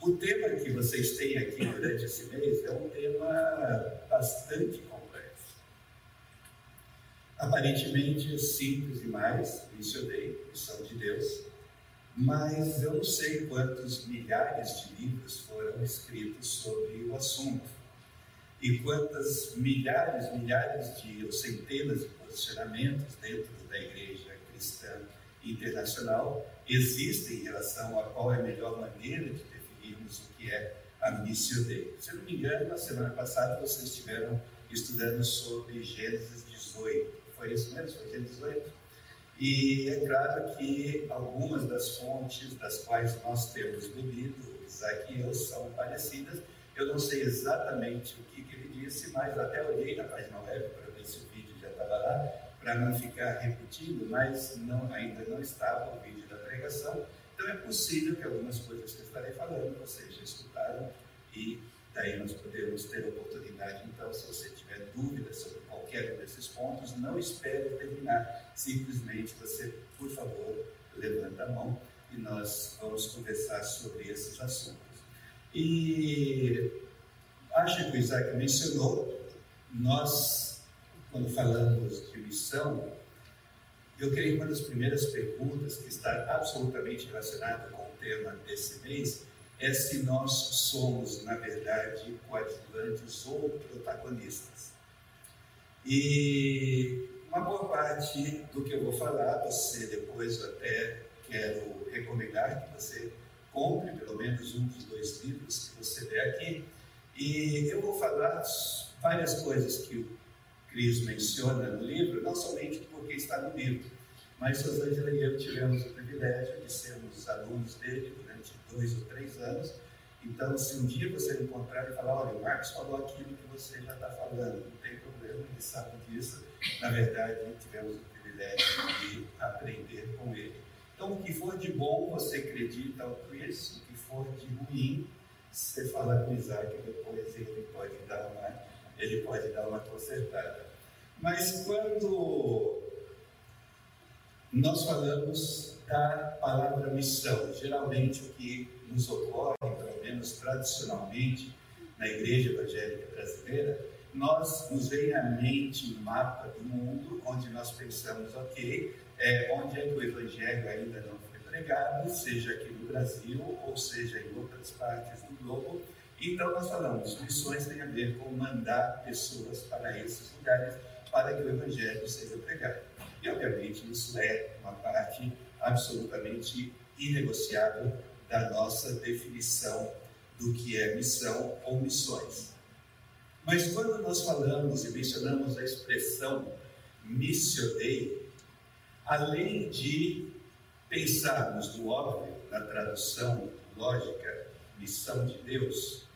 O tema que vocês têm aqui durante esse mês é um tema bastante complexo. Aparentemente simples demais, mencionei, missão de Deus, mas eu não sei quantos milhares de livros foram escritos sobre o assunto e quantas milhares, milhares de ou centenas de posicionamentos dentro da igreja cristã internacional existem em relação a qual é a melhor maneira de o que é a missio Dei. Se não me engano, na semana passada vocês estiveram estudando sobre Gênesis 18. Foi isso mesmo? Foi Gênesis 18? E é claro que algumas das fontes das quais nós temos bebido, Isaac e eu, são parecidas. Eu não sei exatamente o que, que ele disse, mas até olhei na página web para ver se o vídeo já estava lá, para não ficar repetindo, mas não, ainda não estava o vídeo da pregação. Então é possível que algumas coisas que eu estarei falando vocês já escutaram e daí nós podemos ter a oportunidade. Então, se você tiver dúvidas sobre qualquer um desses pontos, não espere terminar. Simplesmente você, por favor, levanta a mão e nós vamos conversar sobre esses assuntos. E acho que o Isaac mencionou, nós, quando falamos de missão, eu creio que uma das primeiras perguntas que está absolutamente relacionada com o tema desse mês é se nós somos, na verdade, coadjuvantes ou protagonistas. E uma boa parte do que eu vou falar, você depois até quero recomendar que você compre pelo menos um dos dois livros que você vê aqui. E eu vou falar várias coisas que o Cris menciona no livro, não somente porque está no livro, mas Rosângela e eu tivemos o privilégio de sermos alunos dele durante dois ou três anos. Então, se um dia você encontrar e falar, olha, o Marcos falou aquilo que você já está falando, não tem problema, ele sabe disso. Na verdade, tivemos o privilégio de aprender com ele. Então, o que for de bom, você acredita ao Chris, o que for de ruim, você fala com o Isaac, depois ele pode dar uma, ele pode dar uma consertada. Mas quando nós falamos da palavra missão. Geralmente, o que nos ocorre, pelo menos tradicionalmente, na Igreja Evangélica Brasileira, nós nos vem à mente um mapa do mundo onde nós pensamos, ok, é, onde é que o Evangelho ainda não foi pregado, seja aqui no Brasil ou seja em outras partes do globo. Então, nós falamos, missões têm a ver com mandar pessoas para esses lugares para que o Evangelho seja pregado. E, obviamente, isso é uma parte absolutamente inegociável da nossa definição do que é missão ou missões. Mas quando nós falamos e mencionamos a expressão missio Dei, além de pensarmos no óbvio, na tradução lógica, missão de Deus,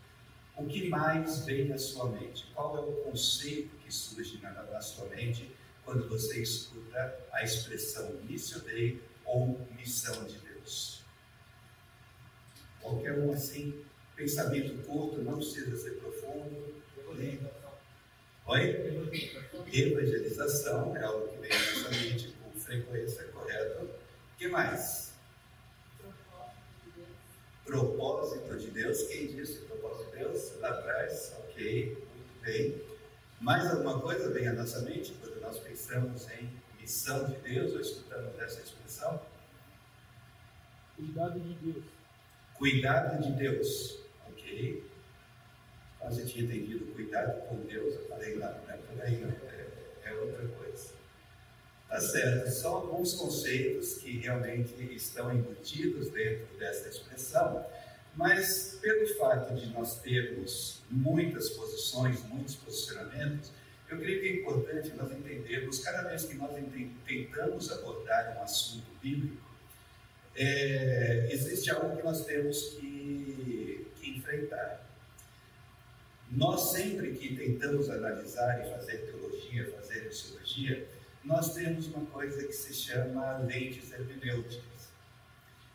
o que mais vem à sua mente? Qual é o conceito que surge na, sua mente quando você escuta a expressão missio Dei ou missão de Deus. Qualquer um assim, pensamento curto, não precisa ser profundo. Oi? Evangelização é algo que vem na nossa mente com frequência, correto? O que mais? Quem disse propósito de Deus? Lá atrás, ok, muito bem. Mais alguma coisa vem à nossa mente quando nós pensamos em missão de Deus ou escutamos essa expressão? Cuidado de Deus. Cuidado de Deus, ok? Quase tinha entendido cuidado com Deus, eu falei lá, não é por aí, não, é, é outra coisa. Tá certo, são alguns conceitos que realmente estão embutidos dentro dessa expressão, mas pelo fato de nós termos muitas posições, muitos posicionamentos, eu creio que é importante nós entendermos, cada vez que nós tentamos abordar um assunto bíblico, é, existe algo que nós temos que, que enfrentar. Nós sempre que tentamos analisar e fazer teologia, fazer psicologia, nós temos uma coisa que se chama lentes hermenêuticas.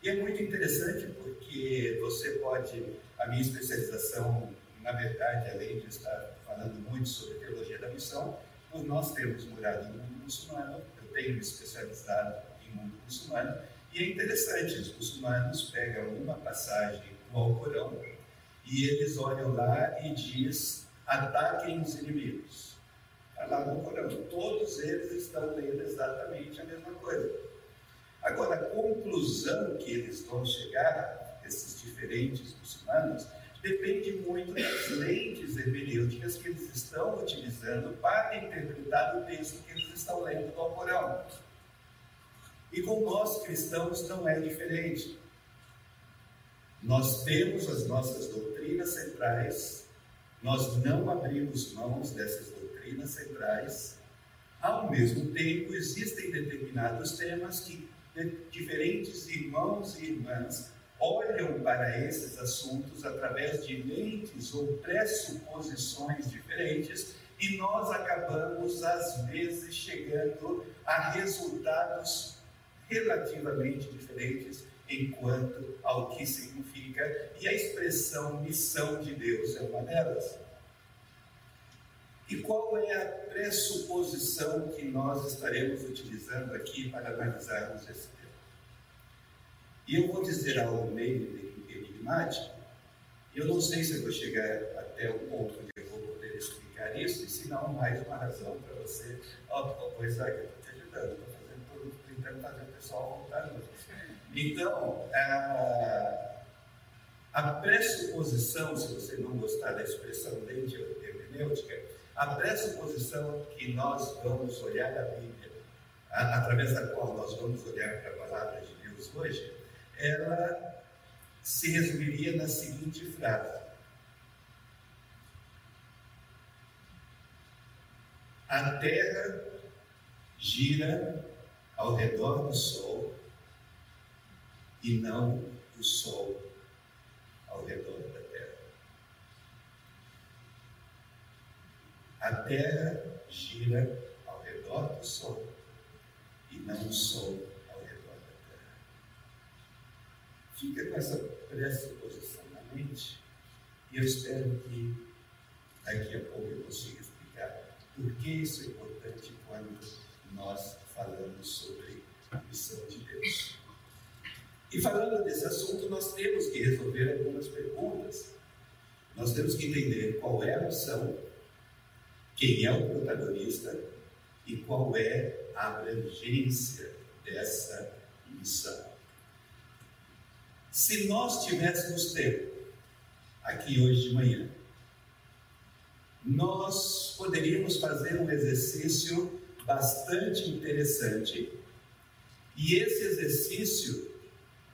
E é muito interessante porque você pode, a minha especialização, na verdade, além de estar falando muito sobre teologia da missão, por nós termos morado no mundo muçulmano, eu tenho me especializado em mundo muçulmano, e é interessante, os muçulmanos pegam uma passagem no Alcorão, e eles olham lá e diz: ataquem os inimigos. No Alcorão. Todos eles estão lendo exatamente a mesma coisa. Agora, a conclusão que eles vão chegar, esses diferentes muçulmanos, depende muito das lentes hermenêuticas que eles estão utilizando para interpretar o texto que eles estão lendo do Alcorão. E com nós cristãos não é diferente. Nós temos as nossas doutrinas centrais, nós não abrimos mãos dessas doutrinas centrais. Ao mesmo tempo, existem determinados temas que diferentes irmãos e irmãs olham para esses assuntos através de lentes ou pressuposições diferentes e nós acabamos, às vezes, chegando a resultados relativamente diferentes enquanto ao que significa, e a expressão missão de Deus é uma delas. E qual é a pressuposição que nós estaremos utilizando aqui para analisarmos esse tema? E eu vou dizer algo meio enigmático, eu não sei se eu vou chegar até o ponto onde eu vou poder explicar isso, e se não, mais uma razão para você. Oh, pois é, eu estou te ajudando, estou fazendo tudo, tentando fazer o pessoal voltar. Então, a, a pressuposição, se você não gostar da expressão lente hermenêutica, a pressuposição que nós vamos olhar a Bíblia, a, através da qual nós vamos olhar para a palavra de Deus hoje, ela se resumiria na seguinte frase: A Terra gira ao redor do Sol e não o Sol ao redor da Terra. A Terra gira ao redor do Sol e não o Sol ao redor da Terra. Fica com essa pressuposição na mente e eu espero que daqui a pouco eu consiga explicar por que isso é importante quando nós falamos sobre a missão de Deus. E falando desse assunto, nós temos que resolver algumas perguntas. Nós temos que entender qual é a missão, quem é o protagonista e qual é a abrangência dessa missão. Se nós tivéssemos tempo, aqui hoje de manhã, nós poderíamos fazer um exercício bastante interessante. E esse exercício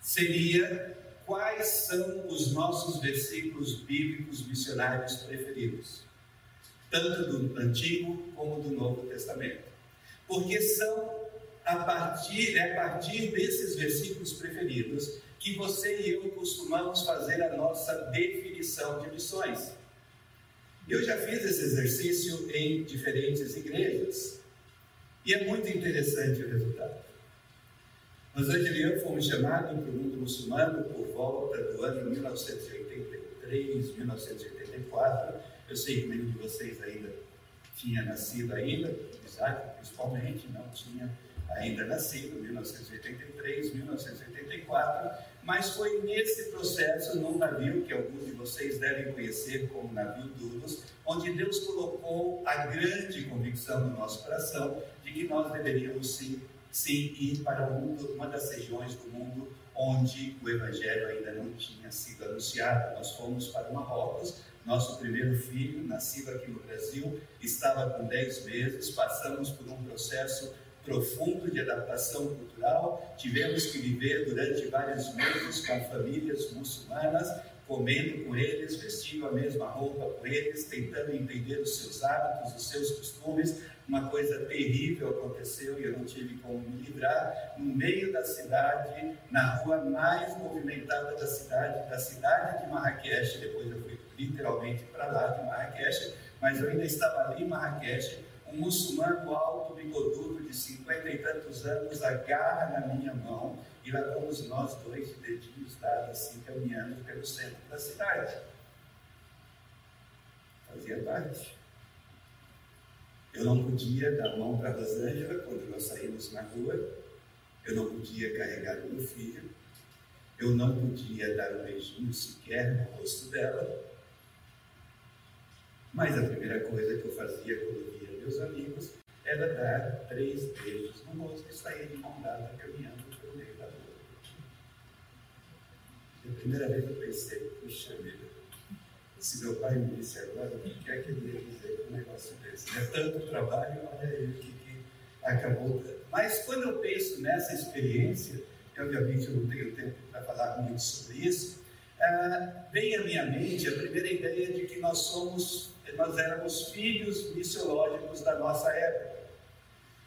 seria quais são os nossos versículos bíblicos missionários preferidos, tanto do Antigo como do Novo Testamento. Porque são a partir, é a partir desses versículos preferidos que você e eu costumamos fazer a nossa definição de missões. Eu já fiz esse exercício em diferentes igrejas e é muito interessante o resultado. Nós anterior fomos chamados para o mundo muçulmano por volta do ano 1983, 1984. Eu sei que nenhum de vocês ainda tinha nascido ainda, Isaac principalmente não tinha ainda nascido, 1983, 1984, mas foi nesse processo, num navio que alguns de vocês devem conhecer como navio Duros, onde Deus colocou a grande convicção no nosso coração de que nós deveríamos sim sim ir para uma das regiões do mundo onde o Evangelho ainda não tinha sido anunciado. Nós fomos para Marrocos, nosso primeiro filho, nascido aqui no Brasil, estava com 10 meses, passamos por um processo profundo de adaptação cultural, tivemos que viver durante vários meses com famílias muçulmanas, comendo com eles, vestindo a mesma roupa com eles, tentando entender os seus hábitos, os seus costumes, uma coisa terrível aconteceu e eu não tive como me livrar. No meio da cidade, na rua mais movimentada da cidade, da cidade de Marrakech, depois eu fui literalmente para lá de Marrakech, mas eu ainda estava ali em Marrakech, um muçulmano alto, bigodudo, de cinquenta e tantos anos, agarra na minha mão e lá vamos nós dois de dedinhos dados assim, caminhando pelo centro da cidade. Fazia parte. Eu não podia dar mão para Rosângela quando nós saímos na rua, eu não podia carregar o meu filho, Eu não podia dar um beijinho sequer no rosto dela. Mas a primeira coisa que eu fazia quando via meus amigos era dar três beijos no rosto e sair de mão dada caminhando pelo meio da rua. E a primeira vez eu pensei, puxa vida, se meu pai me disse agora, o que é que ele ia dizer com um negócio desse? É tanto trabalho, olha aí o que, que acabou dando. Mas quando eu penso nessa experiência, e obviamente eu não tenho tempo para falar muito sobre isso, ah, vem à minha mente a primeira ideia de que nós somos, nós éramos filhos missiológicos da nossa época.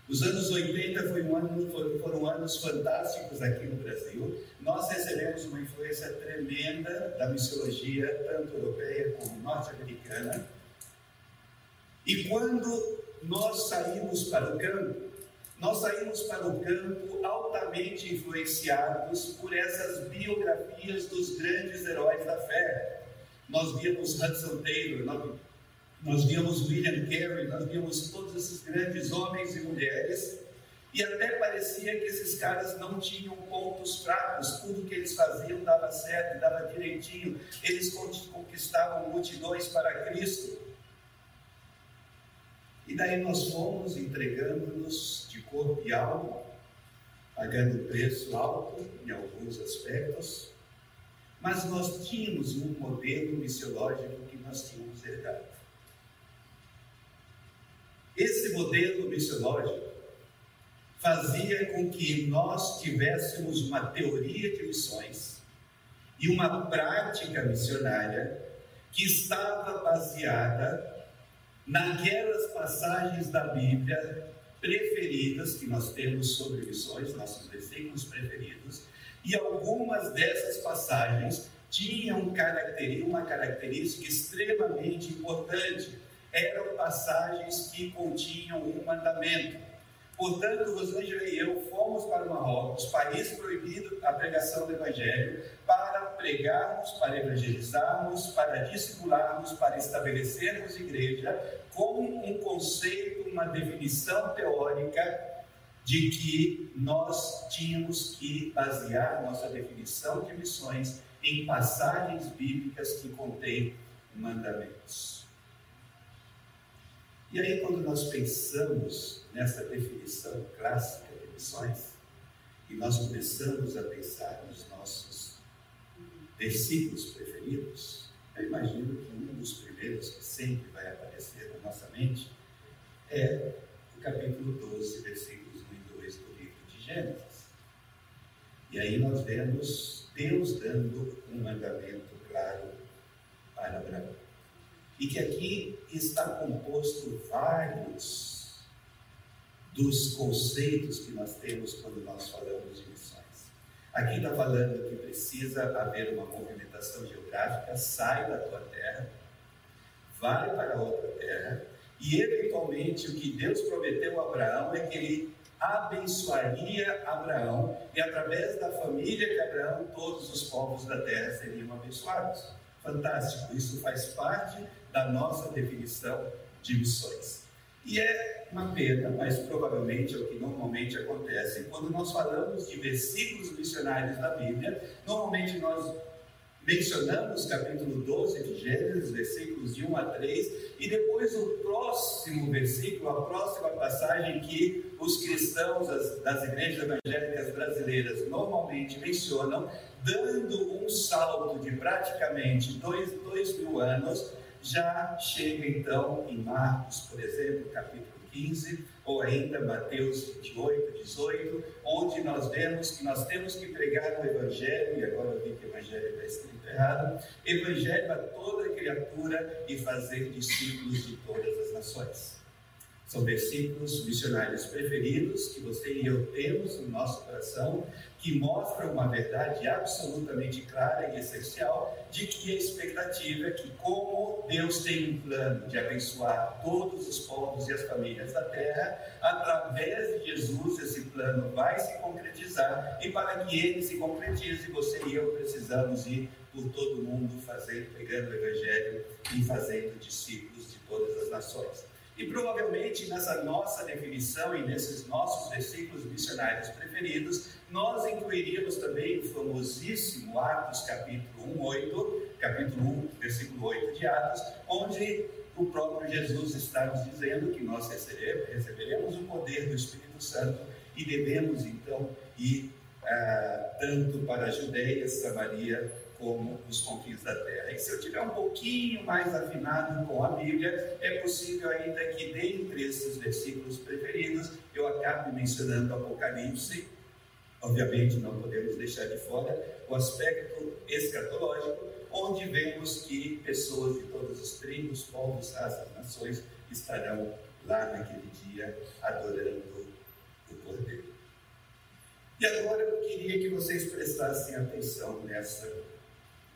Os anos 80 foi um ano, foram, foram anos fantásticos aqui no Brasil. Nós recebemos uma influência tremenda da missiologia, tanto europeia como norte-americana. E quando nós saímos para o campo, nós saímos para o campo altamente influenciados por essas biografias dos grandes heróis da fé. Nós víamos Hudson Taylor, nós, víamos William Carey, nós víamos todos esses grandes homens e mulheres, e até parecia que esses caras não tinham pontos fracos, tudo que eles faziam dava certo, dava direitinho, eles conquistavam multidões para Cristo. E daí nós fomos entregando-nos de corpo e alma, pagando preço alto em alguns aspectos, mas nós tínhamos um modelo missiológico que nós tínhamos herdado. Esse modelo missiológico fazia com que nós tivéssemos uma teoria de missões e uma prática missionária que estava baseada naquelas passagens da Bíblia preferidas que nós temos sobre missões, nossos versículos preferidos, e algumas dessas passagens tinham uma característica extremamente importante. Eram passagens que continham um mandamento. Portanto, Rosângela e eu fomos para Marrocos, país proibido a pregação do Evangelho, para pregarmos, para evangelizarmos, para discipularmos, para estabelecermos igreja com um conceito, uma definição teórica de que nós tínhamos que basear nossa definição de missões em passagens bíblicas que contêm mandamentos. E aí, quando nós pensamos nessa definição clássica de missões, e nós começamos a pensar nos nossos versículos preferidos, eu imagino que um dos primeiros que sempre vai aparecer na nossa mente é o capítulo 12, versículos 1 e 2 do livro de Gênesis. E aí nós vemos Deus dando um mandamento claro para Abraão e que aqui está composto vários dos conceitos que nós temos quando nós falamos de missões. Aqui está falando que precisa haver uma movimentação geográfica, sai da tua terra, vai para outra terra, e eventualmente o que Deus prometeu a Abraão é que ele abençoaria Abraão, e através da família de Abraão, todos os povos da terra seriam abençoados. Fantástico, isso faz parte da nossa definição de missões. E é uma pena, mas provavelmente é o que normalmente acontece. Quando nós falamos de versículos missionários da Bíblia, normalmente nós mencionamos capítulo 12 de Gênesis, versículos de 1 a 3, e depois o próximo versículo, a próxima passagem que os cristãos das, igrejas evangélicas brasileiras normalmente mencionam, dando um salto de praticamente dois, dois mil anos já chega então em Marcos, por exemplo, capítulo 15, ou ainda Mateus 28, 18, onde nós vemos que nós temos que pregar o Evangelho, e agora eu vi que o Evangelho está escrito errado, Evangelho a toda criatura e fazer discípulos de todas as nações. São versículos missionários preferidos que você e eu temos no nosso coração, que mostram uma verdade absolutamente clara e essencial de que a expectativa é que, como Deus tem um plano de abençoar todos os povos e as famílias da terra, através de Jesus esse plano vai se concretizar e para que ele se concretize, você e eu precisamos ir por todo o mundo fazendo, pegando o Evangelho e fazendo discípulos de todas as nações. E provavelmente nessa nossa definição e nesses nossos versículos missionários preferidos, nós incluiríamos também o famosíssimo Atos capítulo 1, 8, capítulo 1, versículo 8 de Atos, onde o próprio Jesus está nos dizendo que nós receberemos o poder do Espírito Santo e devemos então ir ah, tanto para a Judéia, Samaria como os confins da terra. E se eu tiver um pouquinho mais afinado com a Bíblia, é possível ainda que dentre esses versículos preferidos eu acabe mencionando Apocalipse. Obviamente não podemos deixar de fora o aspecto escatológico, onde vemos que pessoas de todas as tribos, povos, raças, nações estarão lá naquele dia adorando o Cordeiro. E agora eu queria que vocês prestassem atenção nessa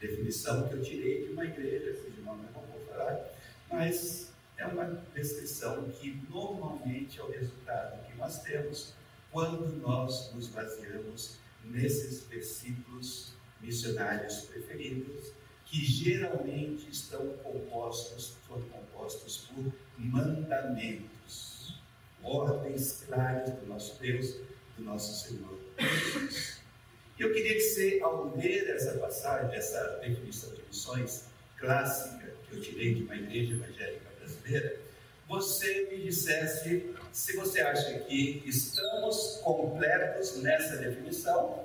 definição que eu tirei de uma igreja, não vou falar, mas é uma descrição que normalmente é o resultado que nós temos quando nós nos baseamos nesses versículos missionários preferidos, que geralmente estão compostos, foram compostos por mandamentos, ordens claras do nosso Deus, do nosso Senhor Jesus. E eu queria que você, ao ler essa passagem, essa definição de missões clássica que eu tirei de uma igreja evangélica brasileira, você me dissesse se você acha que estamos completos nessa definição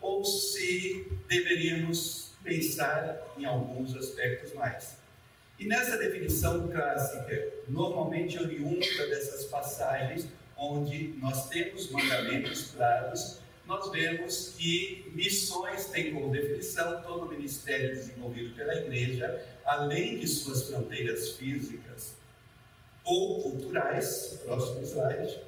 ou se deveríamos pensar em alguns aspectos mais. E nessa definição clássica, normalmente oriunda dessas passagens onde nós temos mandamentos claros nós vemos que missões têm como definição todo o ministério desenvolvido pela igreja, além de suas fronteiras físicas ou culturais, próximo slide,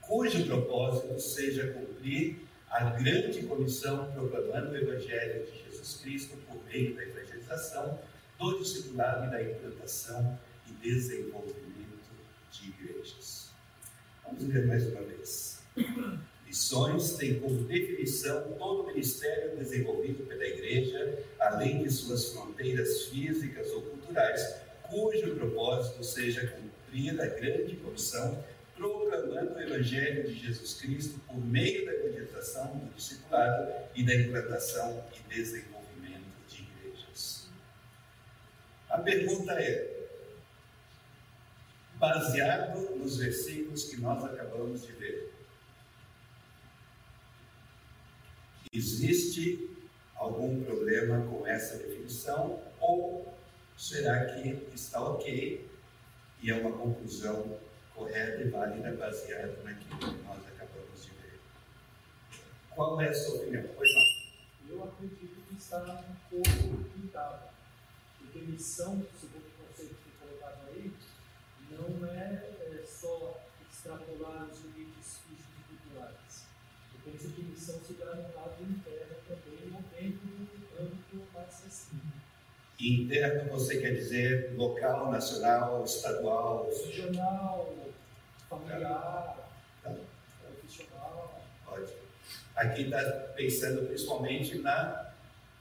cujo propósito seja cumprir a grande comissão proclamando o Evangelho de Jesus Cristo por meio da evangelização, do discipulado e da implantação e desenvolvimento de igrejas. Vamos ler mais uma vez. Missões têm como definição todo o ministério desenvolvido pela Igreja, além de suas fronteiras físicas ou culturais, cujo propósito seja cumprir a grande comissão, proclamando o Evangelho de Jesus Cristo por meio da evangelização, do discipulado e da implantação e desenvolvimento de igrejas. A pergunta é: baseado nos versículos que nós acabamos de ver, Existe algum problema com essa definição ou será que está ok e é uma conclusão correta e válida baseada naquilo que nós acabamos de ver? Qual é a sua opinião? Pois não. Eu acredito que está um pouco limitado, porque missão, segundo o conceito que foi colocado aí, não é, é só extrapolar os limites culturais. Eu penso que missão se dá no interno também, dentro do âmbito mais acessível. Interno você quer dizer local, nacional, estadual? Regional, familiar, tá. profissional. Ótimo. Aqui está pensando principalmente na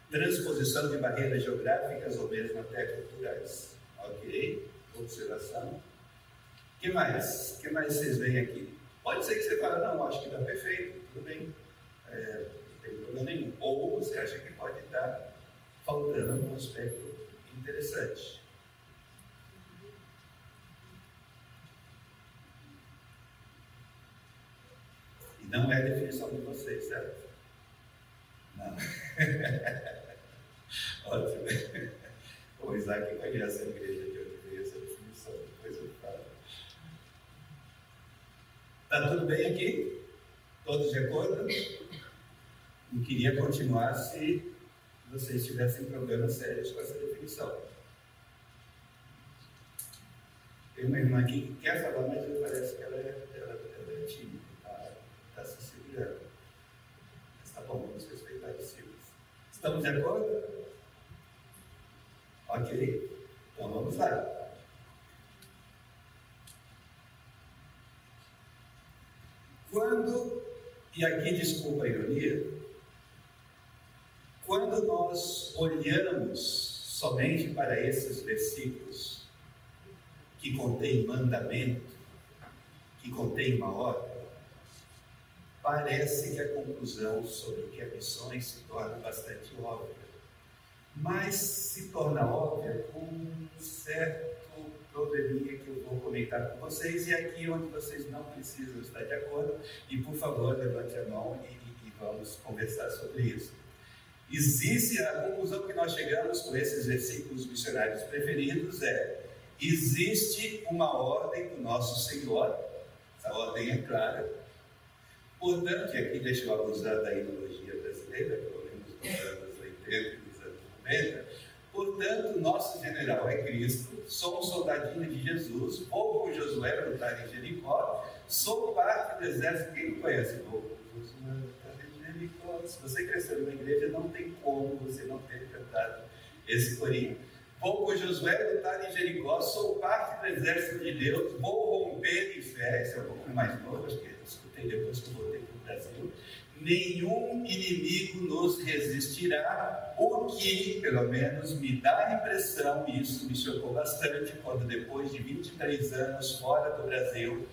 transposição de barreiras geográficas ou mesmo até culturais. Ok? Observação. O que mais? O que mais vocês veem aqui? Pode ser que você fale, não, acho que está perfeito, tudo bem. É, tem problema nenhum. Ou você acha que pode estar faltando um aspecto interessante. E não é a definição de vocês, certo? Não. Ótimo. O Isaac conhece a igreja de onde veio essa definição, depois eu falo. Está tudo bem aqui? Todos de acordo? Não queria continuar se vocês tivessem problemas sérios com essa definição. Tem uma irmã aqui que quer falar, mas parece que ela é, ela, ela é tímida, está tá se segurando. Mas tá bom, vamos respeitar os filhos. Estamos de acordo? Ok. Então vamos lá. Quando, e aqui desculpa a ironia, quando nós olhamos somente para esses versículos, que contém mandamento, que contém uma ordem, parece que a conclusão sobre o que é missões se torna bastante óbvia. Mas se torna óbvia com um certo probleminha que eu vou comentar com vocês, e aqui onde vocês não precisam estar de acordo, e por favor levante a mão e, e vamos conversar sobre isso. Existe a conclusão que nós chegamos com esses versículos missionários preferidos é existe uma ordem do nosso Senhor, essa ordem é clara. Portanto, e aqui deixa eu abusar da ideologia brasileira, pelo menos nos anos 80 e nos anos 90, portanto, nosso general é Cristo, sou um soldadinho de Jesus, vou com Josué lutar em Jericó, sou parte do exército, quem conhece? Vou com. Se você cresceu na igreja, não tem como você não ter cantado esse corinho. Vou com Josué lutar em Jericó, sou parte do exército de Deus, vou romper em fé, isso é um pouco mais novo, acho que eu escutei depois que voltei para o Brasil. Nenhum inimigo nos resistirá, o que, pelo menos, me dá a impressão, e isso me chocou bastante, quando depois de 23 anos fora do Brasil,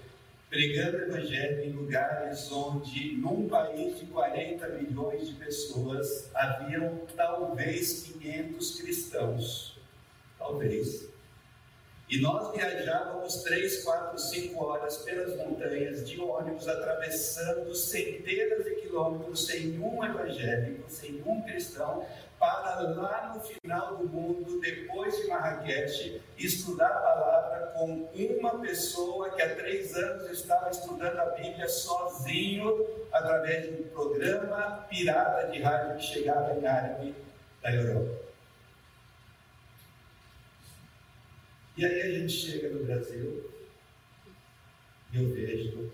pregando o Evangelho em lugares onde, num país de 40 milhões de pessoas, haviam talvez 500 cristãos talvez. E nós viajávamos três, quatro, cinco horas pelas montanhas de ônibus, atravessando centenas de quilômetros sem um evangélico, sem um cristão, para lá no final do mundo, depois de Marrakech, estudar a palavra com uma pessoa que há três anos estava estudando a Bíblia sozinho, através de um programa pirata de rádio que chegava em árabe da Europa. E aí a gente chega no Brasil e eu vejo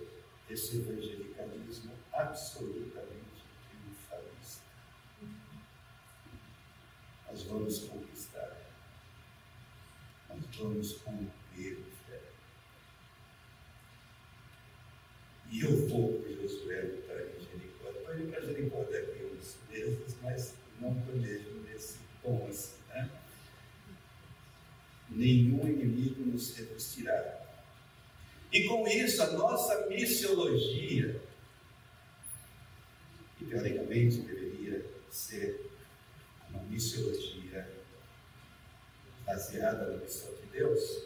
esse evangelicalismo absolutamente triunfalista. Nós vamos conquistar, nós vamos cumprir fé. E eu vou para Josué em Jericó. Estou indo para Jericó daqui uns meses, mas não planejo nesse tom assim, né? nenhum inimigo nos resistirá. E com isso, a nossa missiologia, que teoricamente deveria ser uma missiologia baseada na missão de Deus,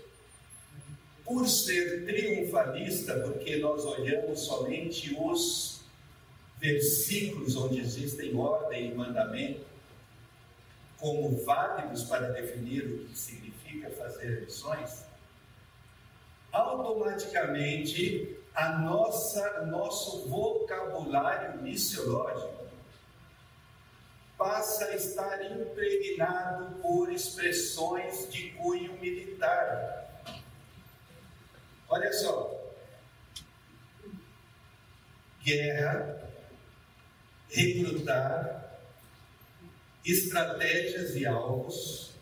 por ser triunfalista, porque nós olhamos somente os versículos onde existem ordem e mandamento como válidos para definir o que significa fazer missões, automaticamente a nossa nosso vocabulário missiológico passa a estar impregnado por expressões de cunho militar. Olha só. Guerra, recrutar, estratégias e alvos,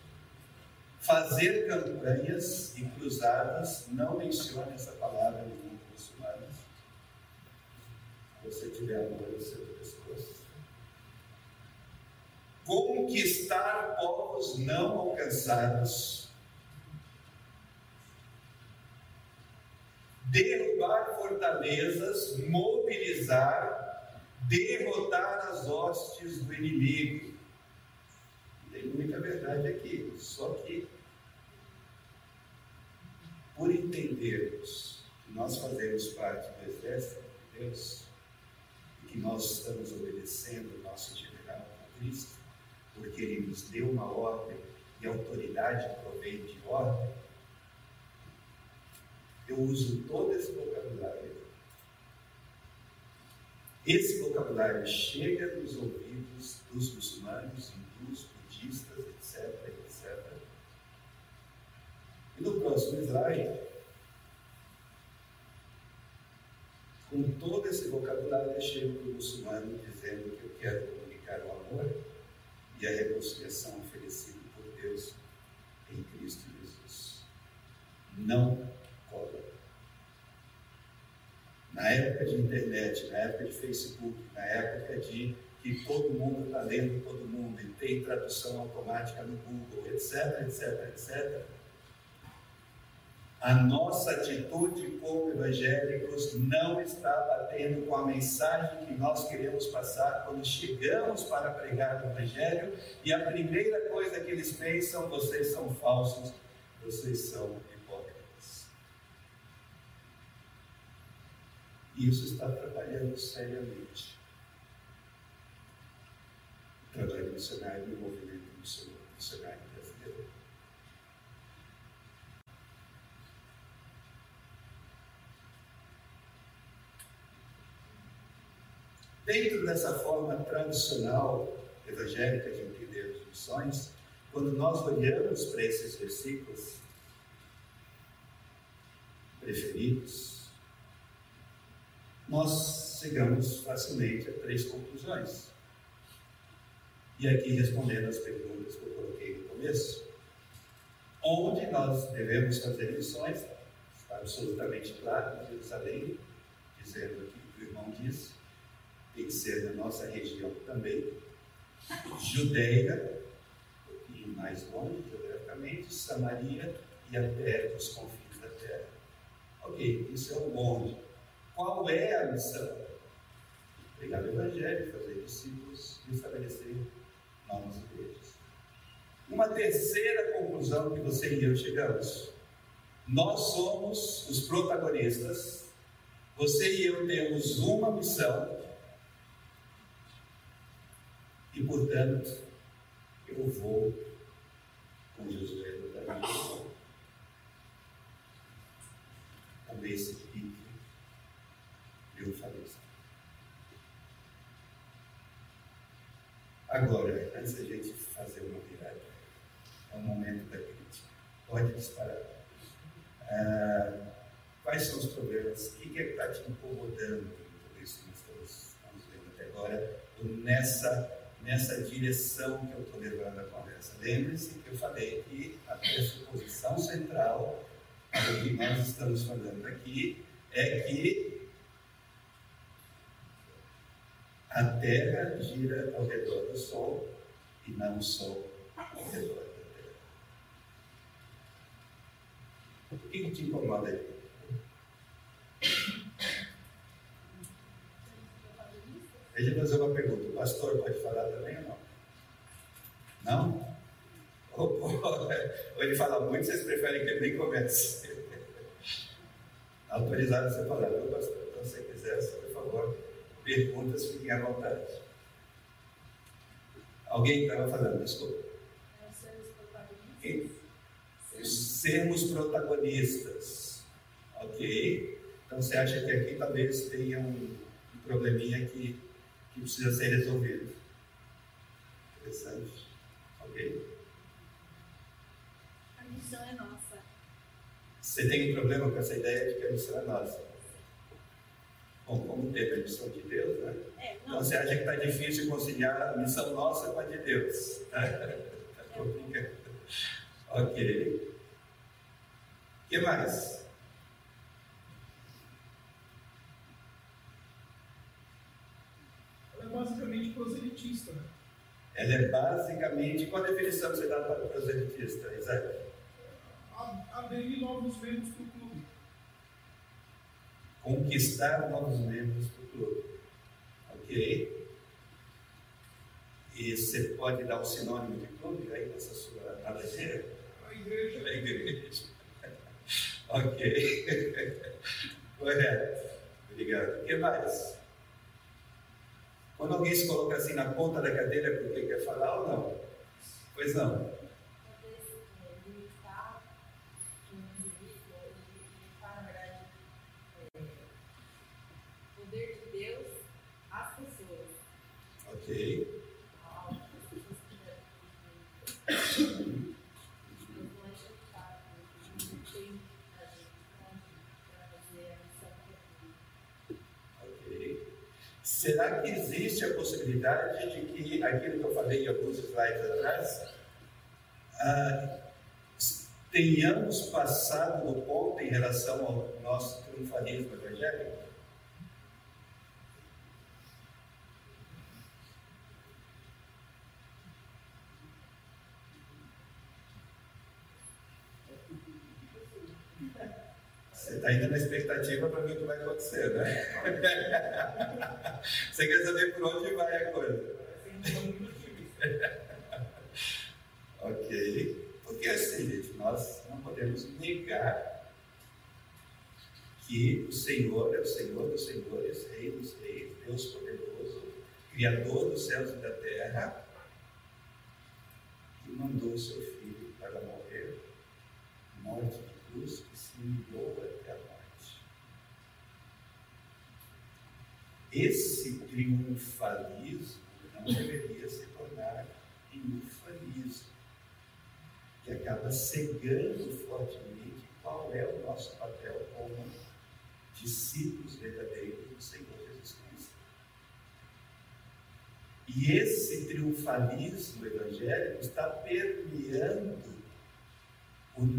fazer campanhas e cruzadas, não mencione essa palavra em nenhum muçulmano. Se você tiver amor pescoço. Conquistar povos não alcançados. Derrubar fortalezas, mobilizar, derrotar as hostes do inimigo. Tem muita verdade aqui, só que por entendermos que nós fazemos parte do exército de Deus e que nós estamos obedecendo o nosso general Cristo, porque ele nos deu uma ordem e a autoridade provém de ordem, eu uso todo esse vocabulário. Esse vocabulário chega nos ouvidos dos muçulmanos, hindus, budistas, etc, e no próximo slide, com todo esse vocabulário, eu chego para o muçulmano dizendo que eu quero comunicar o amor e a reconciliação oferecida por Deus em Cristo Jesus. Não cola. Na época de internet, na época de Facebook, na época de que todo mundo está lendo todo mundo e tem tradução automática no Google, etc, etc, etc a nossa atitude como evangélicos não está batendo com a mensagem que nós queremos passar quando chegamos para pregar o Evangelho. E a primeira coisa que eles pensam: vocês são falsos, vocês são hipócritas. Isso está atrapalhando seriamente. O trabalho missionário e o movimento missionário Dentro dessa forma tradicional evangélica de entender as missões, quando nós olhamos para esses versículos preferidos, nós chegamos facilmente a três conclusões. E aqui respondendo as perguntas que eu coloquei no começo, onde nós devemos fazer missões, está absolutamente claro, Jerusalém, dizendo aqui que o irmão disse, tem que ser na nossa região também. Judeia, um pouquinho mais longe geograficamente, Samaria e até os confins da terra. Ok, isso é o longe. Qual é a missão? Pregar o Evangelho, fazer discípulos e estabelecer novas igrejas. Uma terceira conclusão que você e eu chegamos. Nós somos os protagonistas. Você e eu temos uma missão e, portanto, eu vou com Josué no caminho, com esse eu faleço. Agora, antes da gente fazer uma virada, é o momento da crítica. Pode disparar. Ah, quais são os problemas? O que é que está te incomodando em tudo isso que nós estamos, estamos vendo até agora? Nessa nessa direção que eu estou levando a conversa. Lembre-se que eu falei que a pressuposição central do que nós estamos falando aqui é que a Terra gira ao redor do Sol e não o Sol ao redor da Terra. O que, te incomoda aí? Deixa eu fazer uma pergunta. O pastor pode falar também ou não? Não? Ou, ele fala muito, vocês preferem que ele nem comece? Autorizado a ser falar, meu pastor? Então, se você quiser, por favor, perguntas, fiquem à vontade. Alguém estava falando, desculpa. Sermos protagonistas. Ok? Então você acha que aqui talvez tenha um probleminha que que precisa ser resolvido. Interessante. Ok? A missão é nossa. Você tem um problema com essa ideia de que a missão é nossa? Bom, como teve a missão de Deus, né? É, então você acha que está difícil conciliar a missão nossa com a de Deus? Está complicado. Ok. O que mais? Basicamente proselitista. Né? Ela é basicamente. Qual a definição que você dá para proselitista, Isaac? Aderir novos membros para o clube. Conquistar novos membros para o clube. Ok? E você pode dar um sinônimo de clube aí nessa sua analogia? A igreja. A igreja. ok. Correto. Obrigado. O que mais? Quando alguém se coloca assim na ponta da cadeira é porque quer falar ou não? Pois não. Ok. Será que existe a possibilidade de que aquilo que eu falei alguns slides atrás, ah, tenhamos passado no ponto em relação ao nosso triunfalismo evangélico? Você está ainda na expectativa para ver o que vai acontecer, né? Você quer saber por onde vai a coisa? ok. Porque assim, gente, nós não podemos negar que o Senhor é o Senhor dos Senhores, Rei dos Reis, Deus poderoso, Criador dos céus e da terra, que mandou o seu Filho para morrer, morte de cruz, que se humilhou até a morte. Esse triunfalismo não deveria se tornar triunfalismo, que acaba cegando fortemente qual é o nosso papel como discípulos verdadeiros do Senhor Jesus Cristo. E esse triunfalismo evangélico está permeando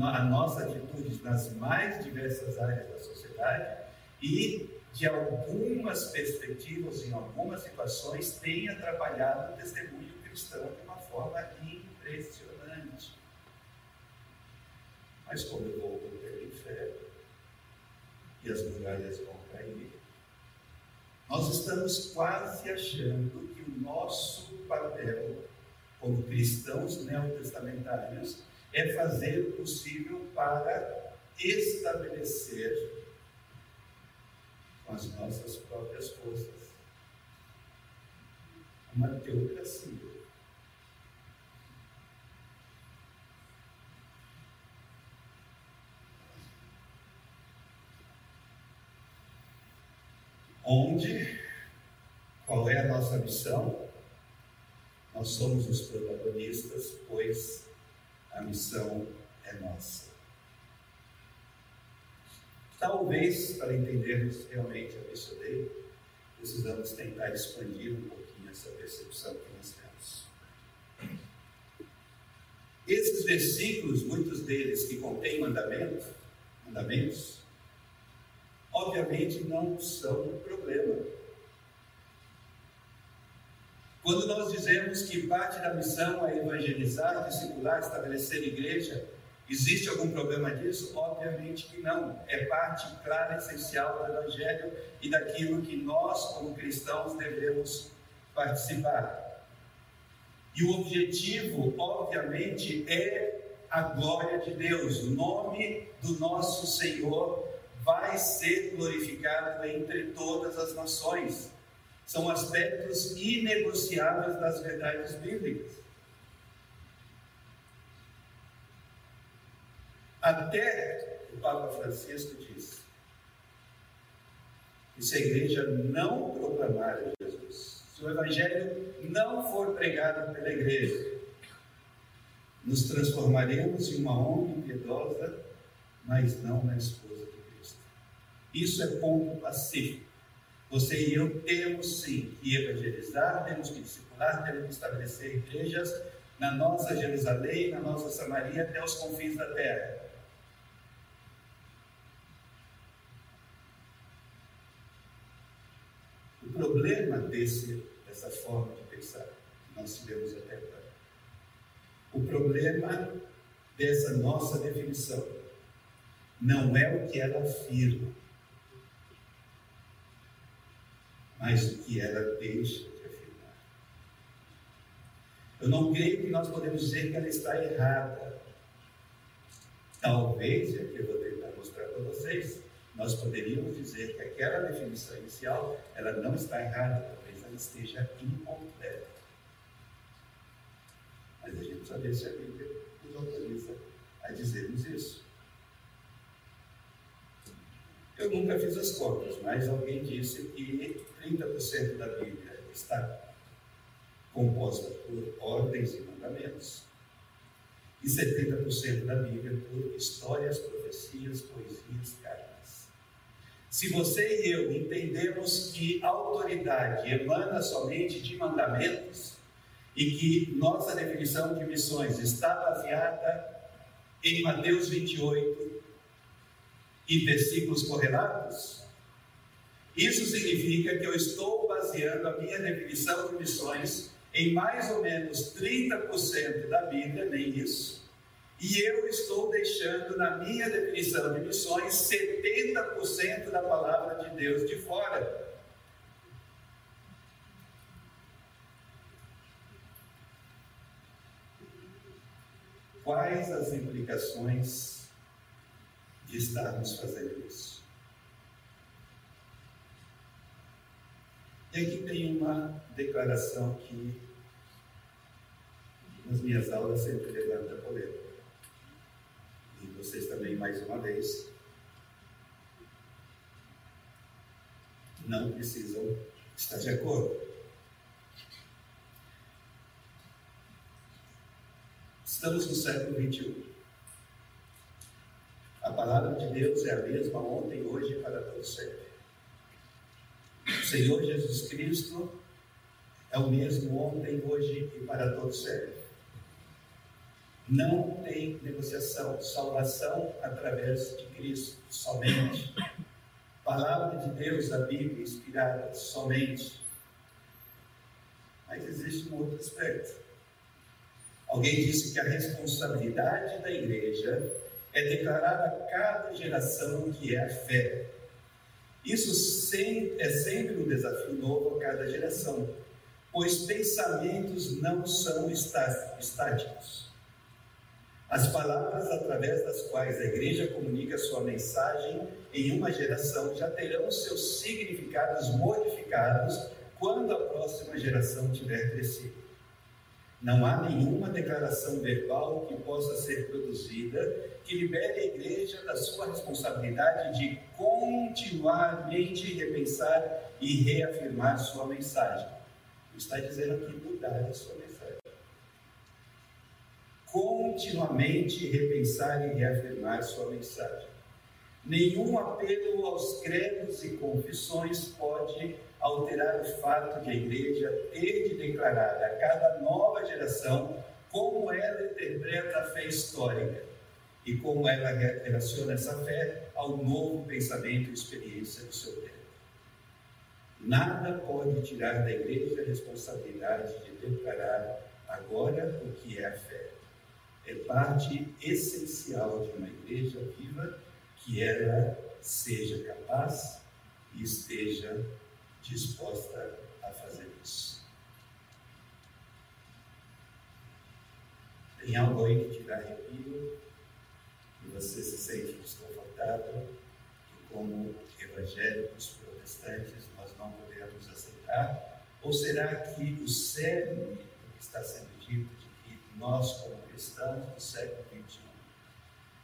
a nossa atitude nas mais diversas áreas da sociedade e, de algumas perspectivas, em algumas situações, tem atrapalhado o testemunho cristão de uma forma impressionante. Mas como eu vou ter em fé e as muralhas vão cair, nós estamos quase achando que o nosso papel como cristãos neotestamentários é fazer o possível para estabelecer com as nossas próprias forças uma teocracia. Onde, qual é a nossa missão? Nós somos os protagonistas, pois a missão é nossa. Talvez, para entendermos realmente a missão dele, precisamos tentar expandir um pouquinho essa percepção que nós temos. Esses versículos, muitos deles que contêm mandamento, mandamentos, obviamente não são um problema quando nós dizemos que parte da missão é evangelizar, discipular, estabelecer igreja, existe algum problema disso? Obviamente que não. É parte clara essencial do Evangelho e daquilo que nós, como cristãos, devemos participar. E o objetivo, obviamente, é a glória de Deus. O nome do nosso Senhor vai ser glorificado entre todas as nações são aspectos inegociáveis das verdades bíblicas. Até o Papa Francisco diz que se a igreja não proclamar Jesus, se o Evangelho não for pregado pela igreja, nos transformaremos em uma homem piedosa, mas não na esposa de Cristo. Isso é ponto pacífico. Você e eu temos sim que evangelizar, temos que discipular, temos que estabelecer igrejas na nossa Jerusalém, na nossa Samaria, até os confins da terra. O problema desse, dessa forma de pensar que nós tivemos até agora, o problema dessa nossa definição não é o que ela afirma, mas o que ela deixa de afirmar. Eu não creio que nós podemos dizer que ela está errada. Talvez, e aqui eu vou tentar mostrar para vocês, nós poderíamos dizer que aquela definição inicial, ela não está errada, talvez ela esteja incompleta. Mas a gente precisa ver se a Bíblia nos autoriza a dizermos isso. Eu nunca fiz as contas, mas alguém disse que 30% da Bíblia está composta por ordens e mandamentos, e 70% da Bíblia por histórias, profecias, poesias, cartas. Se você e eu entendemos que a autoridade emana somente de mandamentos, e que nossa definição de missões está baseada em Mateus 28, e versículos correlatos, isso significa que eu estou baseando a minha definição de missões em mais ou menos 30% da Bíblia, nem isso, E eu estou deixando na minha definição de missões 70% da palavra de Deus de fora. Quais as implicações de estarmos fazendo isso? E aqui tem uma declaração que nas minhas aulas sempre levanta polêmica vocês também mais uma vez, não precisam estar de acordo. Estamos no século 21. A palavra de Deus é a mesma ontem, hoje e para todo sempre. O Senhor Jesus Cristo é o mesmo ontem, hoje e para todo sempre. Não tem negociação, salvação através de Cristo, somente. Palavra de Deus, a Bíblia inspirada, somente. Mas existe um outro aspecto. Alguém disse que a responsabilidade da igreja é declarar a cada geração o que é a fé. Isso é sempre um desafio novo a cada geração, pois pensamentos não são estáticos. As palavras através das quais a igreja comunica sua mensagem em uma geração já terão seus significados modificados quando a próxima geração tiver crescido. Não há nenhuma declaração verbal que possa ser produzida que libere a igreja da sua responsabilidade de continuamente repensar e reafirmar sua mensagem. Está dizendo aqui mudar a sua mensagem continuamente repensar e reafirmar sua mensagem. Nenhum apelo aos credos e confissões pode alterar o fato de a igreja ter de declarar a cada nova geração como ela interpreta a fé histórica e como ela relaciona essa fé ao novo pensamento e experiência do seu tempo. Nada pode tirar da igreja a responsabilidade de declarar agora o que é a fé é parte essencial de uma igreja viva que ela seja capaz e esteja disposta a fazer isso. Tem algo aí que te dá arrepio, que você se sente desconfortável, que como evangélicos protestantes nós não podemos aceitar? Ou será que o cerne que está sendo dito nós, como cristãos do século XXI,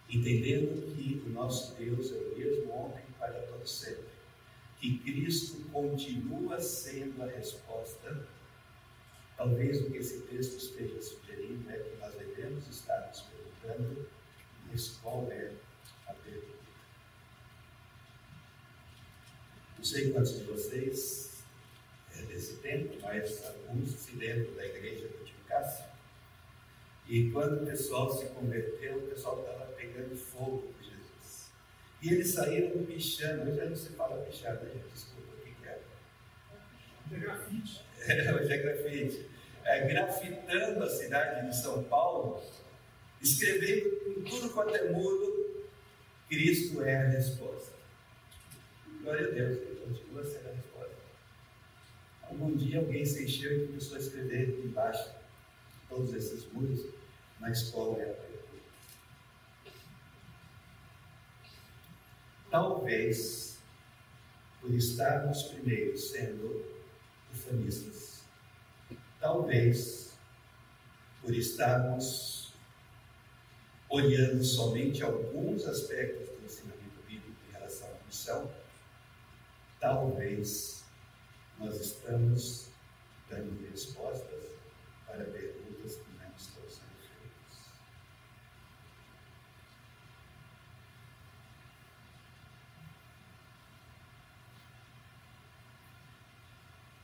entendendo que o nosso Deus é o mesmo ontem para todo sempre, que Cristo continua sendo a resposta. Talvez o que esse texto esteja sugerindo é que nós devemos estar nos perguntando, mas qual é a pergunta? Não sei quantos de vocês é desse tempo, mas alguns se lembram da igreja do. E quando o pessoal se converteu, o pessoal estava pegando fogo por Jesus. E eles saíram pichando. Hoje não se fala pichar, né, gente? Desculpa, o que é? É grafite. É, hoje é grafite. É, grafitando a cidade de São Paulo, escrevendo em tudo quanto é muro, Cristo é a resposta. Glória a Deus, ele continua sendo a resposta. Algum dia alguém se encheu e começou a escrever embaixo todos esses muros, mas qual é a pergunta? Talvez, por estarmos primeiro sendo ufanistas, talvez, por estarmos olhando somente alguns aspectos do ensinamento bíblico em relação à missão, talvez nós estamos dando respostas para perguntas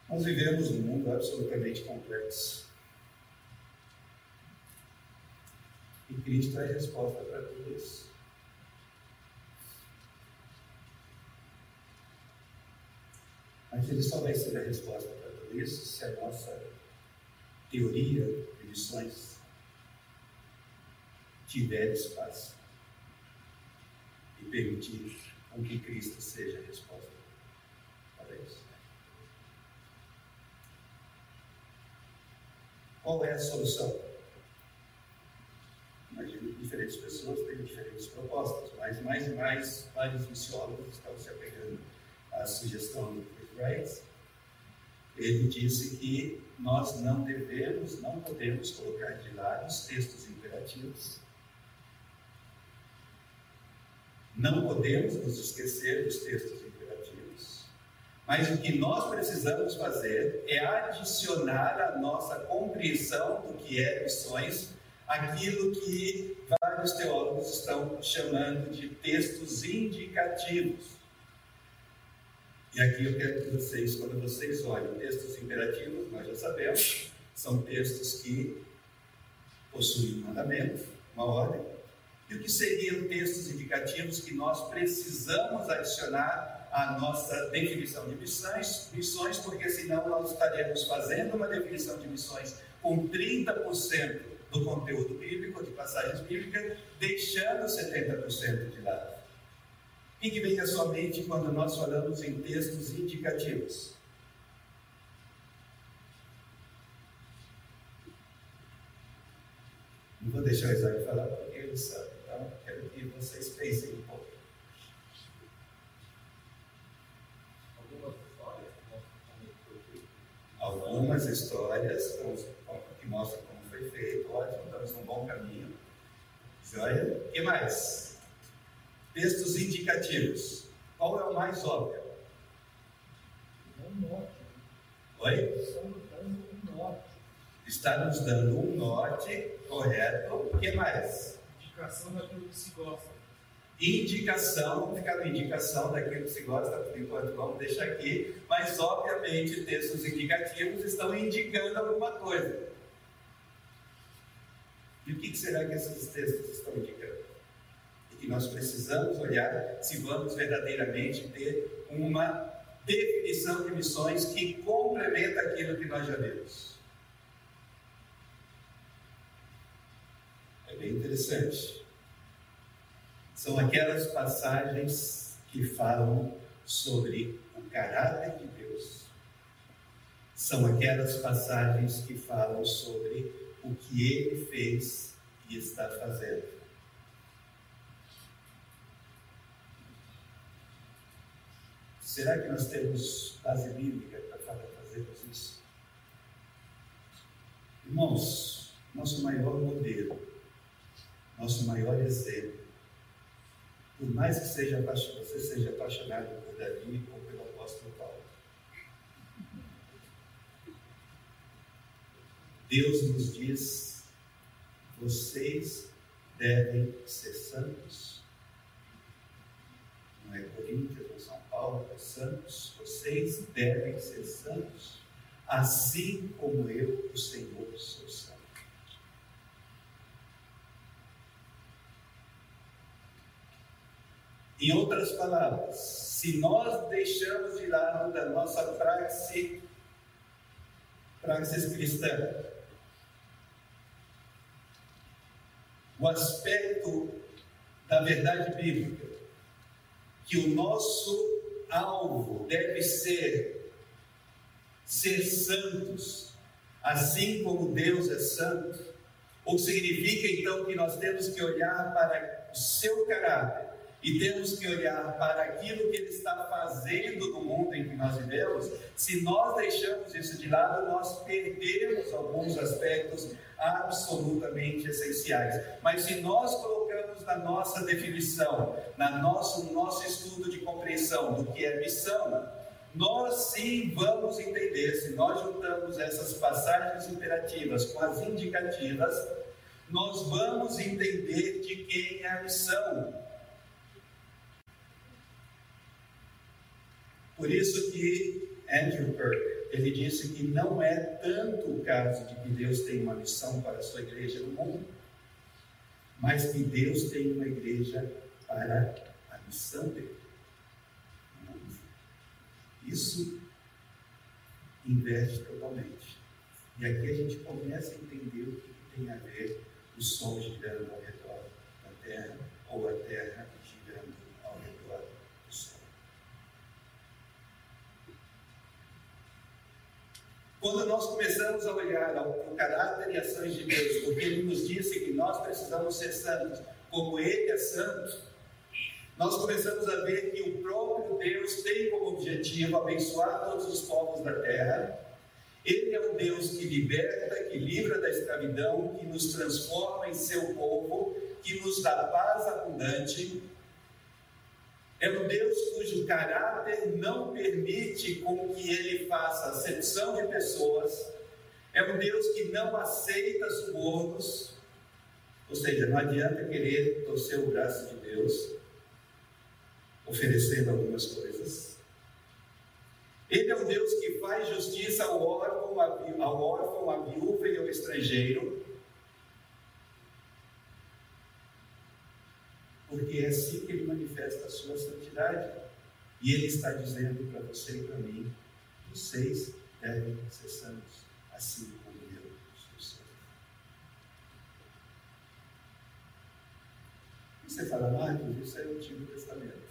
Nós vivemos num mundo absolutamente complexo. E Cristo é a resposta para tudo isso. Mas ele só vai ser a resposta para tudo isso se a nossa teoria de missões tiver espaço e permitir com que Cristo seja a resposta para isso. Qual é a solução? Imagino que diferentes pessoas têm diferentes propostas, mas mais e mais vários missiólogos estão se apegando à sugestão do Wright. Ele disse que nós não devemos, não podemos colocar de lado os textos imperativos. Não podemos nos esquecer dos textos imperativos. Mas o que nós precisamos fazer é adicionar à nossa compreensão do que é missões aquilo que vários teólogos estão chamando de textos indicativos. E aqui eu quero que vocês, quando vocês olham textos imperativos, nós já sabemos, são textos que possuem um mandamento, uma ordem. E o que seriam textos indicativos que nós precisamos adicionar à nossa definição de missões, missões porque senão nós estaremos fazendo uma definição de missões com 30% do conteúdo bíblico, de passagens bíblicas, deixando 70% de lado. O que vem à sua mente quando nós falamos em textos indicativos? Não vou deixar o Isaac falar porque ele sabe, vocês pensem um pouco. Algumas histórias que mostram Perfeito, ótimo, estamos num bom caminho. Joia? O que mais? Textos indicativos. Qual é o mais óbvio? Um norte. Oi? Um. Está nos dando um norte, correto. O que mais? Indicação daquilo que se gosta. Indicação, vamos ficar na indicação daquilo que se gosta, por enquanto vamos deixar aqui, mas obviamente textos indicativos estão indicando alguma coisa. E o que será que esses textos estão indicando? E que nós precisamos olhar se vamos verdadeiramente ter uma definição de missões que complementa aquilo que nós já vimos. É bem interessante. São aquelas passagens que falam sobre o caráter de Deus. São aquelas passagens que falam sobre o que ele fez e está fazendo. Será que nós temos base bíblica para fazermos isso? Irmãos, nosso maior modelo, nosso maior exemplo, por mais que seja, você seja apaixonado por Davi ou pelo apóstolo Paulo, Deus nos diz: vocês devem ser santos. Não é Coríntios, ou São Paulo, é santos. Vocês devem ser santos, assim como eu, o Senhor, sou santo. Em outras palavras, se nós deixamos de lado da nossa praxe, praxis cristã, o aspecto da verdade bíblica, que o nosso alvo deve ser ser santos, assim como Deus é santo, ou significa então que nós temos que olhar para o seu caráter e temos que olhar para aquilo que Ele está fazendo no mundo em que nós vivemos, se nós deixamos isso de lado, nós perdemos alguns aspectos absolutamente essenciais. Mas se nós colocamos na nossa definição, na nosso, no nosso estudo de compreensão do que é missão, nós sim vamos entender, se nós juntamos essas passagens imperativas com as indicativas, nós vamos entender de quem é a missão. Por isso que Andrew Kirk, ele disse que não é tanto o caso de que Deus tem uma missão para a sua igreja no mundo, mas que Deus tem uma igreja para a missão dele. Isso inverte totalmente. E aqui a gente começa a entender o que tem a ver o Sol girando ao redor da Terra ou a Terra girando ao redor do Sol. Quando nós começamos a olhar o caráter e ações de Deus, porque Ele nos disse que nós precisamos ser santos, como Ele é santo, nós começamos a ver que o próprio Deus tem como objetivo abençoar todos os povos da terra. Ele é um Deus que liberta, que livra da escravidão, que nos transforma em seu povo, que nos dá paz abundante. É um Deus cujo caráter não permite com que ele faça acepção de pessoas. É um Deus que não aceita subornos. Ou seja, não adianta querer torcer o braço de Deus oferecendo algumas coisas. Ele é um Deus que faz justiça ao órfão, ao órfão, à viúva e ao estrangeiro. Porque é assim que ele manifesta a sua santidade. E ele está dizendo para você e para mim: vocês devem ser santos, assim como eu sou santo. E você fala, Marcos, isso é o Antigo Testamento.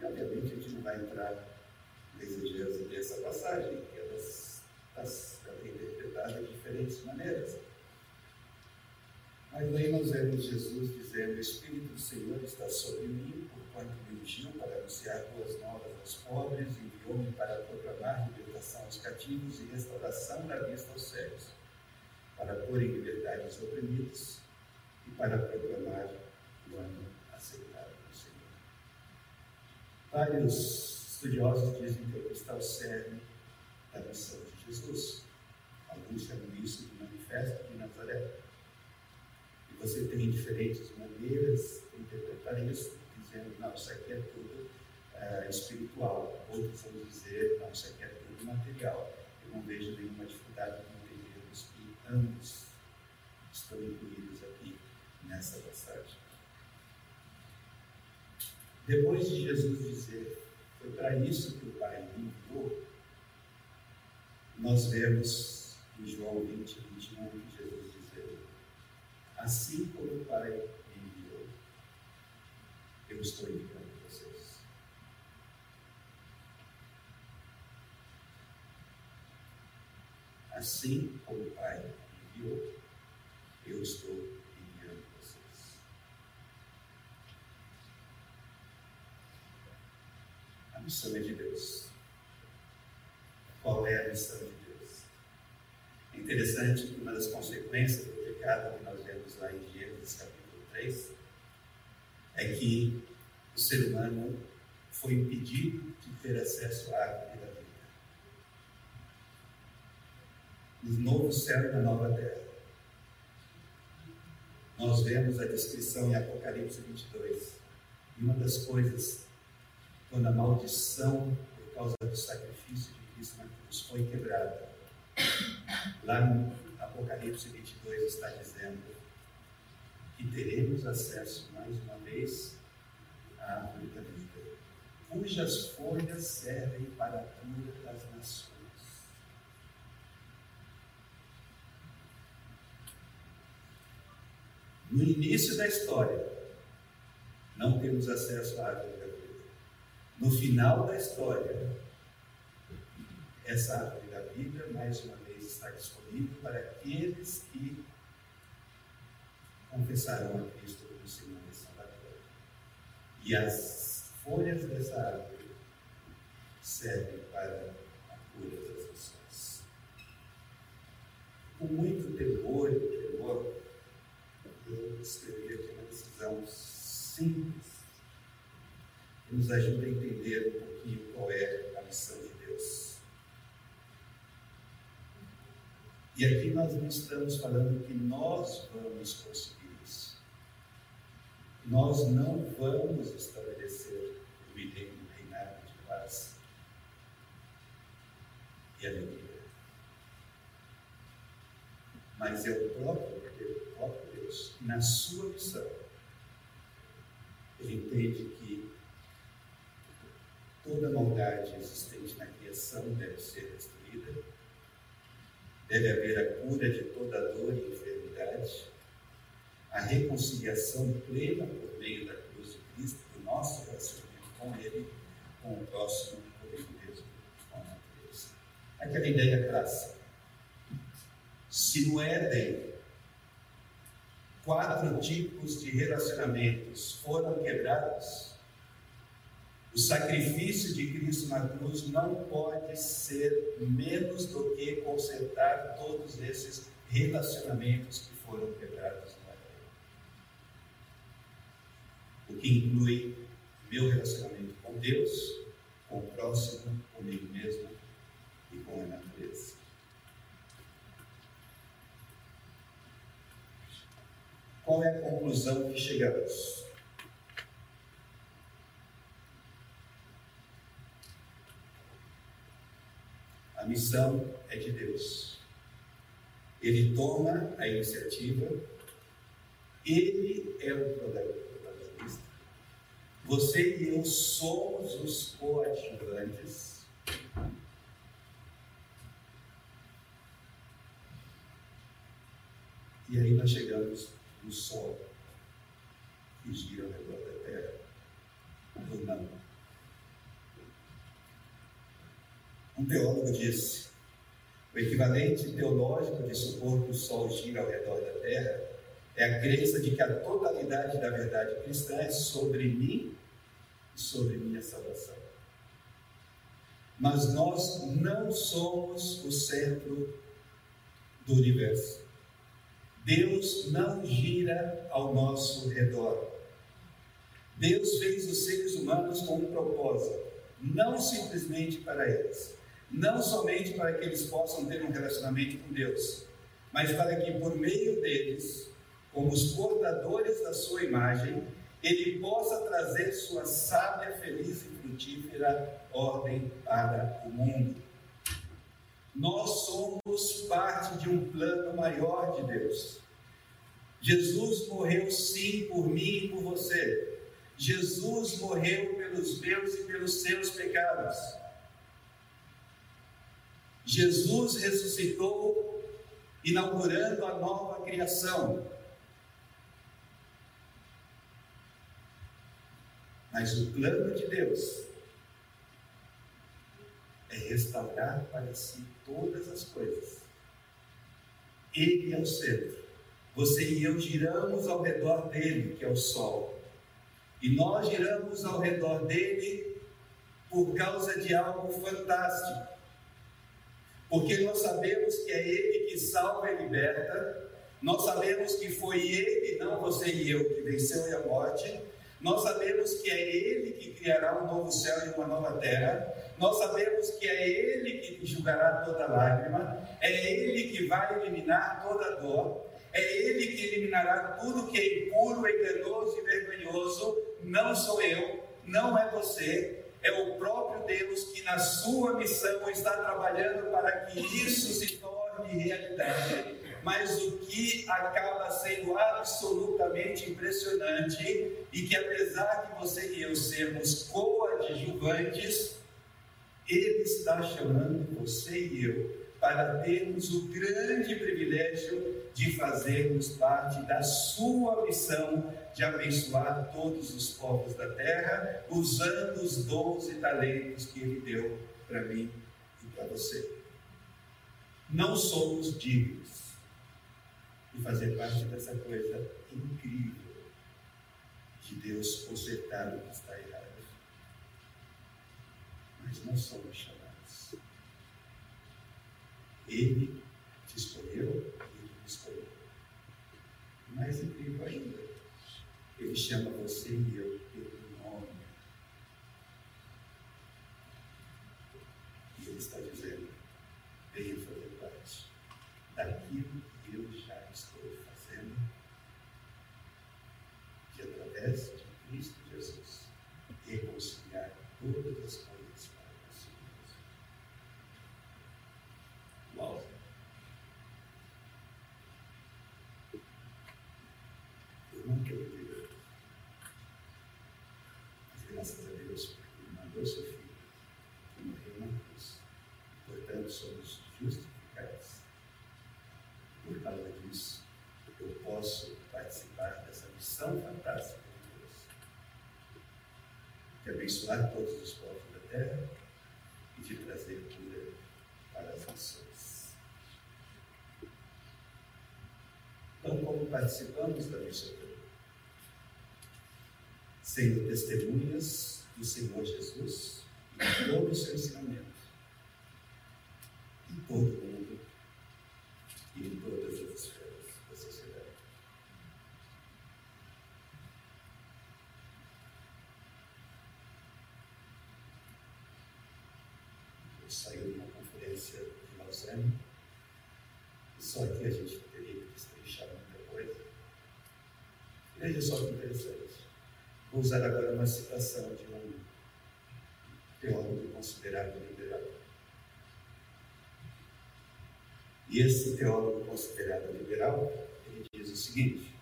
E, obviamente, a gente não vai entrar na exegese dessa passagem, que ela está interpretada de diferentes maneiras. Aí nós vemos Jesus dizendo: O Espírito do Senhor está sobre mim, porquanto me ungiu para anunciar boas novas aos pobres, enviou-me para proclamar libertação aos cativos e restauração da vista aos cegos, para pôr em liberdade os oprimidos e para proclamar o ano aceitável. Vários estudiosos dizem que o cerne da missão de Jesus. Alguns chamam isso de manifesto de Nazaré. Você tem diferentes maneiras de interpretar isso, dizendo, não, isso aqui é tudo é, espiritual. Outros vão dizer, não, isso aqui é tudo material. Eu não vejo nenhuma dificuldade em entendermos que ambos estão incluídos aqui nessa passagem. Depois de Jesus dizer, foi para isso que o Pai me enviou, nós vemos em João 20, 21 que Jesus diz, assim como o Pai me enviou, eu estou enviando vocês. Assim como o Pai me enviou, eu estou missão é de Deus. Qual é a missão de Deus? Interessante que uma das consequências do pecado que nós vemos lá em Gênesis capítulo 3 é que o ser humano foi impedido de ter acesso à árvore da vida. No novo céu e na nova terra. Nós vemos a descrição em Apocalipse 22. E uma das coisas quando a maldição por causa do sacrifício de Cristo na cruz foi quebrada. Lá no Apocalipse 22 está dizendo que teremos acesso mais uma vez à árvore da vida, cujas folhas servem para a cura das nações. No início da história, não temos acesso à árvore no final da história, essa árvore da vida, mais uma vez, está disponível para aqueles que confessaram a Cristo como Senhor e Salvador. E as folhas dessa árvore servem para a cura das nações. Com muito temor e tremor, eu escrevi aqui uma decisão simples que nos ajuda a entender um pouquinho qual é a missão de Deus. E aqui nós não estamos falando que nós vamos conseguir isso. Nós não vamos estabelecer o reinado de paz e alegria. Mas é o próprio, o próprio Deus, na sua missão, ele entende que Toda maldade existente na criação deve ser destruída. Deve haver a cura de toda dor e enfermidade. a reconciliação plena por meio da cruz de Cristo, do nosso relacionamento com Ele, com o próximo, comigo mesmo, com a natureza. Aquela ideia clássica. Se no Éden quatro tipos de relacionamentos foram quebrados, o sacrifício de Cristo na cruz não pode ser menos do que consertar todos esses relacionamentos que foram quebrados Éden. O que inclui meu relacionamento com Deus, com o próximo, comigo mesmo e com a natureza. Qual é a conclusão que chegamos? Missão é de Deus. Ele toma a iniciativa, ele é o protagonista. Você e eu somos os coadjuvantes. E aí nós chegamos no Sol, que gira ao redor da Terra, ou não. Um teólogo disse: o equivalente teológico de supor que o Sol gira ao redor da Terra é a crença de que a totalidade da verdade cristã é sobre mim e sobre minha salvação. Mas nós não somos o centro do universo. Deus não gira ao nosso redor. Deus fez os seres humanos com um propósito, não simplesmente para eles, não somente para que eles possam ter um relacionamento com Deus, mas para que por meio deles, como os portadores da sua imagem, ele possa trazer sua sábia, feliz e frutífera ordem para o mundo. Nós somos parte de um plano maior de Deus. Jesus morreu sim por mim e por você. Jesus morreu pelos meus e pelos seus pecados. Jesus ressuscitou, inaugurando a nova criação. Mas o plano de Deus é restaurar para si todas as coisas. Ele é o centro. Você e eu giramos ao redor dele, que é o Sol. E nós giramos ao redor dele por causa de algo fantástico. Porque nós sabemos que é ele que salva e liberta. Nós sabemos que foi ele, não você e eu, que venceu a morte. Nós sabemos que é Ele que criará um novo céu e uma nova terra. Nós sabemos que é Ele que julgará toda lágrima. É Ele que vai eliminar toda dor. É Ele que eliminará tudo que é impuro, enganoso e vergonhoso. Não sou eu, não é você. É o próprio Deus que, na sua missão, está trabalhando para que isso se torne realidade. Mas o que acaba sendo absolutamente impressionante e que apesar de você e eu sermos coadjuvantes, ele está chamando você e eu para termos o grande privilégio de fazermos parte da sua missão de abençoar todos os povos da terra, usando os dons e talentos que ele deu para mim e para você. Não somos dignos e fazer parte dessa coisa incrível de Deus consertar o que está errado. Mas não somos chamados. Ele te escolheu e ele me escolheu. Mais incrível ainda, ele chama você e eu pelo nome. E ele está dizendo: venha fazer parte daquilo através de Cristo Jesus, reconciliar todas as coisas para consigo mesmo. Uau! Eu nunca vivi, mas graças a Deus, porque Ele mandou seu filho, que morreu na cruz. Portanto, somos justificados. Por causa disso, eu posso participar missão fantástica de Deus, de abençoar todos os povos da terra e de trazer cura para as nações. Então, como participamos da missão sendo testemunhas do Senhor Jesus e de todo o seu ensinamento em todo o mundo e em todas as esferas da sociedade. Eu saí de uma conferência de Lausanne e só aqui a gente teria que destrinchar muita coisa. Veja só que interessante. Vou usar agora uma citação de um teólogo considerado liberal. E esse teólogo considerado liberal, ele diz o seguinte: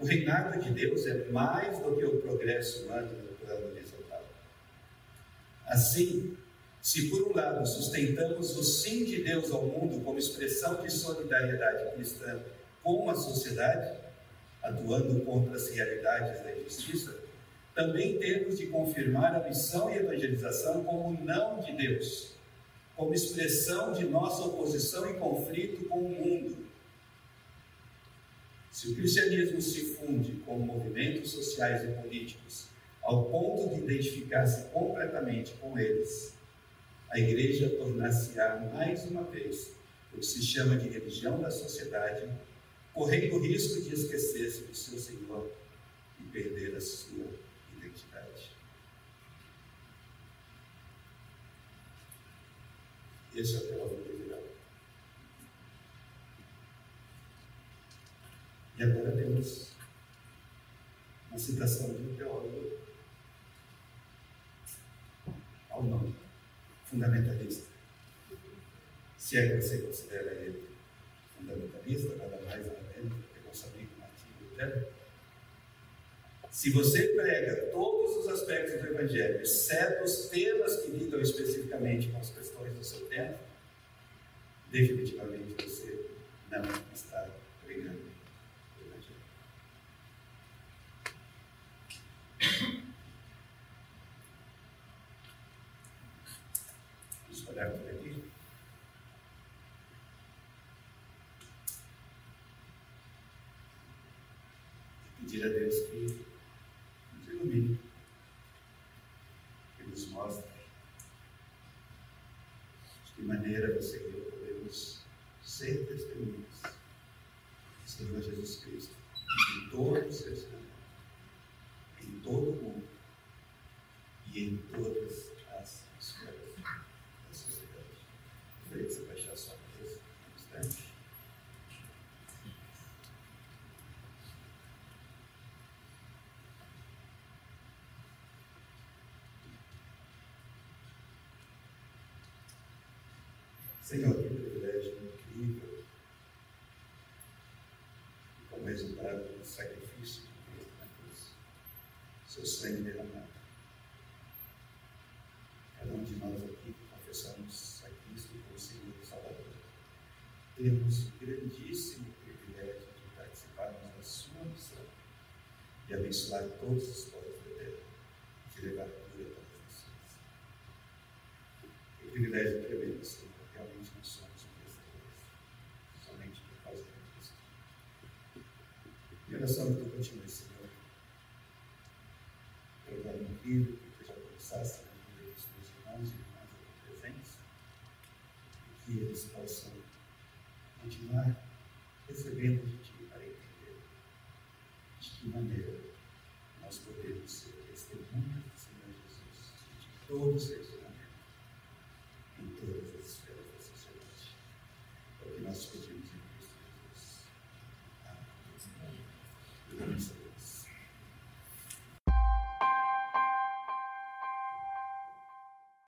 o reinado de Deus é mais do que o progresso humano no plano horizontal. Assim, se por um lado sustentamos o sim de Deus ao mundo como expressão de solidariedade cristã com a sociedade, atuando contra as realidades da injustiça, também temos de confirmar a missão e evangelização como não de Deus, como expressão de nossa oposição e conflito com o mundo. Se o cristianismo se funde com movimentos sociais e políticos ao ponto de identificar-se completamente com eles, a igreja tornar-se-á mais uma vez o que se chama de religião da sociedade correndo o risco de esquecer-se do seu Senhor e perder a sua identidade. Esse é o teólogo liberal. E agora temos uma citação de um teólogo ao nome, fundamentalista. Se é que você considera ele fundamentalista, nada mais nada menos do que nosso amigo Martinho Lutero. Se você prega todos os aspectos do Evangelho, exceto os temas que lidam especificamente com as questões do seu tempo, definitivamente você não está pregando o Evangelho. Vamos olhar por aqui. Pedir a Deus que nos ilumine, que nos mostre de que maneira você e eu podemos ser testemunhas do Senhor Jesus Cristo em todo o seu em todo o mundo e em todas as esferas da sociedade. Gostaria que você baixasse sua cabeça um instante. Senhor, que privilégio incrível. E resultado do sacrifício de Cristo na cruz, seu sangue derramado. Cada um de nós aqui confessamos a Cristo como Senhor e Salvador, temos o grandíssimo privilégio de participarmos da sua missão de abençoar todos os